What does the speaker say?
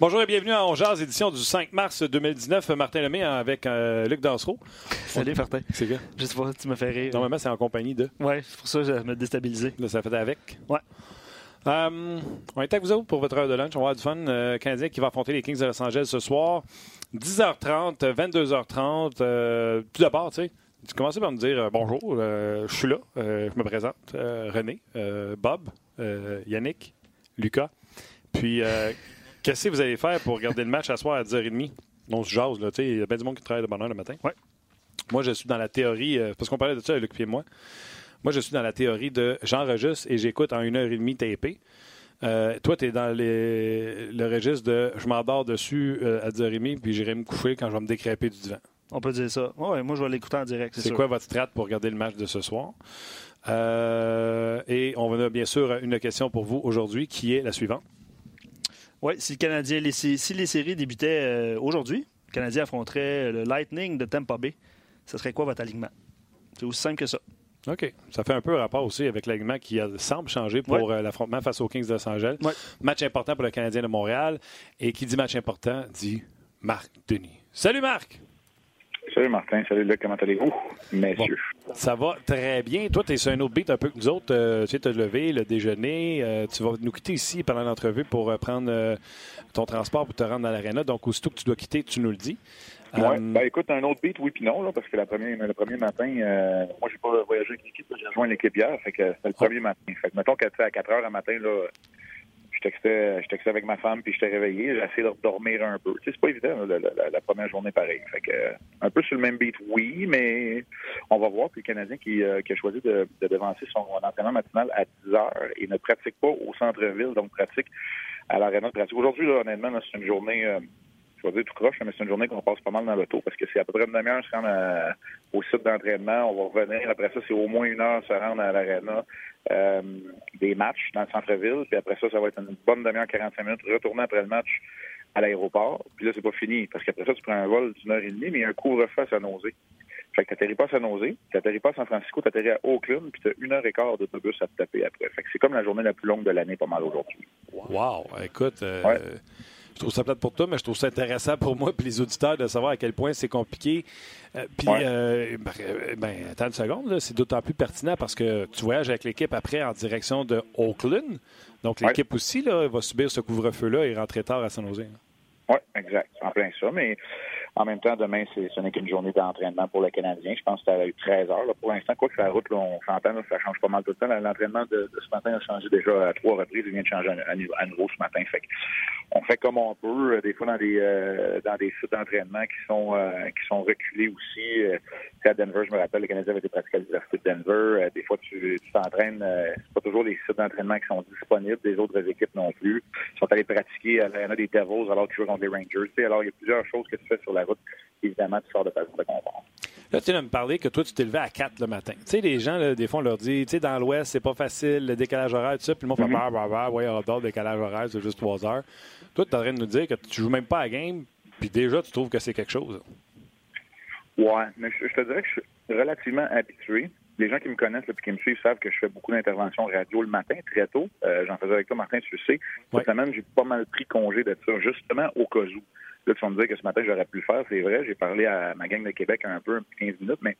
Bonjour et bienvenue à Ongears, édition du 5 mars 2019. Martin Lemay avec euh, Luc Dansereau. Salut, Martin. C'est quoi? Je sais pas, tu me fais rire. Normalement, c'est en compagnie de. Ouais, c'est pour ça que je me déstabilisé. Là, ça fait avec. Ouais. Euh, on est avec vous autres pour votre heure de lunch. On va avoir du fun. Euh, Canadien qui va affronter les Kings de Los Angeles ce soir. 10h30, 22h30. Euh, tout d'abord, tu sais, tu commences par me dire euh, bonjour, je suis là, je me présente. René, Bob, Yannick, Lucas. Puis, euh, qu'est-ce que vous allez faire pour regarder le match à soir à 10h30? On se jase, là. tu sais, Il y a bien du monde qui travaille de bonne heure le matin. Ouais. Moi, je suis dans la théorie, euh, parce qu'on parlait de ça avec Luc et moi. Moi, je suis dans la théorie de j'enregistre et j'écoute en une heure et demie tapé. Euh, toi, tu es dans les- le registre de je m'endors dessus euh, à 10h30 puis j'irai me coucher quand je vais me décréper du divan. On peut dire ça. Ouais, moi, je vais l'écouter en direct, c'est quoi votre strat pour regarder le match de ce soir? Euh, et on a bien sûr une question pour vous aujourd'hui qui est la suivante. Oui, si, le Canadien, les, si si les séries débutaient euh, aujourd'hui, le Canadien affronterait le Lightning de Tampa Bay, ce serait quoi votre alignement? C'est aussi simple que ça. OK. Ça fait un peu rapport aussi avec l'alignement qui euh, semble changer pour Ouais. euh, l'affrontement face aux Kings de Los Angeles. Ouais. Match important pour le Canadien de Montréal. Et qui dit match important dit Marc Denis. Salut Marc! Salut Martin, salut Luc, comment allez-vous, messieurs? Ça va très bien. Toi, tu es sur un autre beat un peu que nous autres. Euh, tu sais, te lever, le déjeuner. Euh, tu vas nous quitter ici pendant l'entrevue pour euh, prendre euh, ton transport pour te rendre dans l'aréna. Donc, aussitôt que tu dois quitter, tu nous le dis. Euh, Ben écoute, un autre beat, oui puis non, là, parce que la première, le premier matin, euh, moi j'ai pas voyagé avec l'équipe, j'ai rejoint l'équipe hier, fait que c'était le premier matin. Fait que mettons qu'à à 4 heures le matin, là, textais, je textais avec ma femme puis j'étais réveillé, j'ai essayé de dormir un peu. C'est pas évident la, la- première journée pareille. Fait que euh, un peu sur le même beat, oui, mais on va voir. Puis le Canadien qui, euh, qui a choisi de, de devancer son entraînement matinal à 10 heures et ne pratique pas au centre-ville, donc pratique à l'aréna de pratique. Aujourd'hui, honnêtement, c'est une journée euh, je vais dire tout croche, mais c'est une journée qu'on passe pas mal dans l'auto parce que c'est à peu près une demi-heure se rendre à- au site d'entraînement. On va revenir. Après ça, c'est au moins une heure se rendre à l'aréna euh, des matchs dans le centre-ville. Puis après ça, ça va être une bonne demi-heure, 45 minutes. Retourner après le match à l'aéroport. Puis là, c'est pas fini parce qu'après ça, tu prends un vol d'une heure et demie, mais il y a un couvre-feu à Jose. Fait que t'atterris pas à San Jose, t'atterris pas à San Francisco, t'atterris à Oakland, puis t'as une heure et quart d'autobus à te taper après. Fait que c'est comme la journée la plus longue de l'année, pas mal aujourd'hui. Wow! Écoute, euh, Ouais. Je trouve ça plate pour toi, mais je trouve ça intéressant pour moi et les auditeurs de savoir à quel point c'est compliqué. Euh, Puis, Ouais. euh, ben, euh, ben, attends une seconde, c'est d'autant plus pertinent parce que tu voyages avec l'équipe après en direction de Oakland. Donc, Ouais. l'équipe aussi là, va subir ce couvre-feu-là et rentrer tard à San Jose. Oui, exact. En plein ça. Mais en même temps, demain, c'est, ce n'est qu'une journée d'entraînement pour le Canadien. Je pense que c'est à 13 heures. Là. Pour l'instant, quoi que la route, là, on s'entend, ça change pas mal tout le temps. L'entraînement de, ce matin a changé déjà à trois reprises. Il vient de changer à, nouveau ce matin. Fait on fait comme on peut. euh, Des fois, dans des euh, dans des sites d'entraînement qui sont euh, qui sont reculés aussi. Euh, sais, à Denver, je me rappelle, le Canadien avait été pratiqué à l'Université de Denver. Euh, des fois, tu t'entraînes. c'est pas toujours les sites d'entraînement qui sont disponibles. Des autres équipes non plus. Ils sont allés pratiquer à l'Arena des Devils alors qu'ils jouent contre les Rangers. Alors, il y a plusieurs choses que tu fais sur la route. Évidemment, tu sors de ta zone de confort. Là, tu viens de me parler que toi, tu t'es levé à 4 le matin. Tu sais, les gens, là, des fois, on leur dit, tu sais, dans l'Ouest, c'est pas facile, le décalage horaire, tout ça. Puis le monde fait, Mhm. bah, bah, bah, ouais, on décalage horaire, c'est juste 3 heures. Toi, tu es en train de nous dire que tu joues même pas à la game, puis déjà, tu trouves que c'est quelque chose. Ouais, mais je, je te dirais que je suis relativement habitué. Les gens qui me connaissent et qui me suivent savent que je fais beaucoup d'interventions radio le matin, très tôt. Euh, J'en faisais avec toi, Martin, tu le sais. Cette Ouais. semaine, j'ai pas mal pris congé de ça, justement au cas où. Là, tu vas me dire que ce matin, j'aurais pu le faire, c'est vrai. J'ai parlé à ma gang de Québec un peu, un petit 15 minutes, mais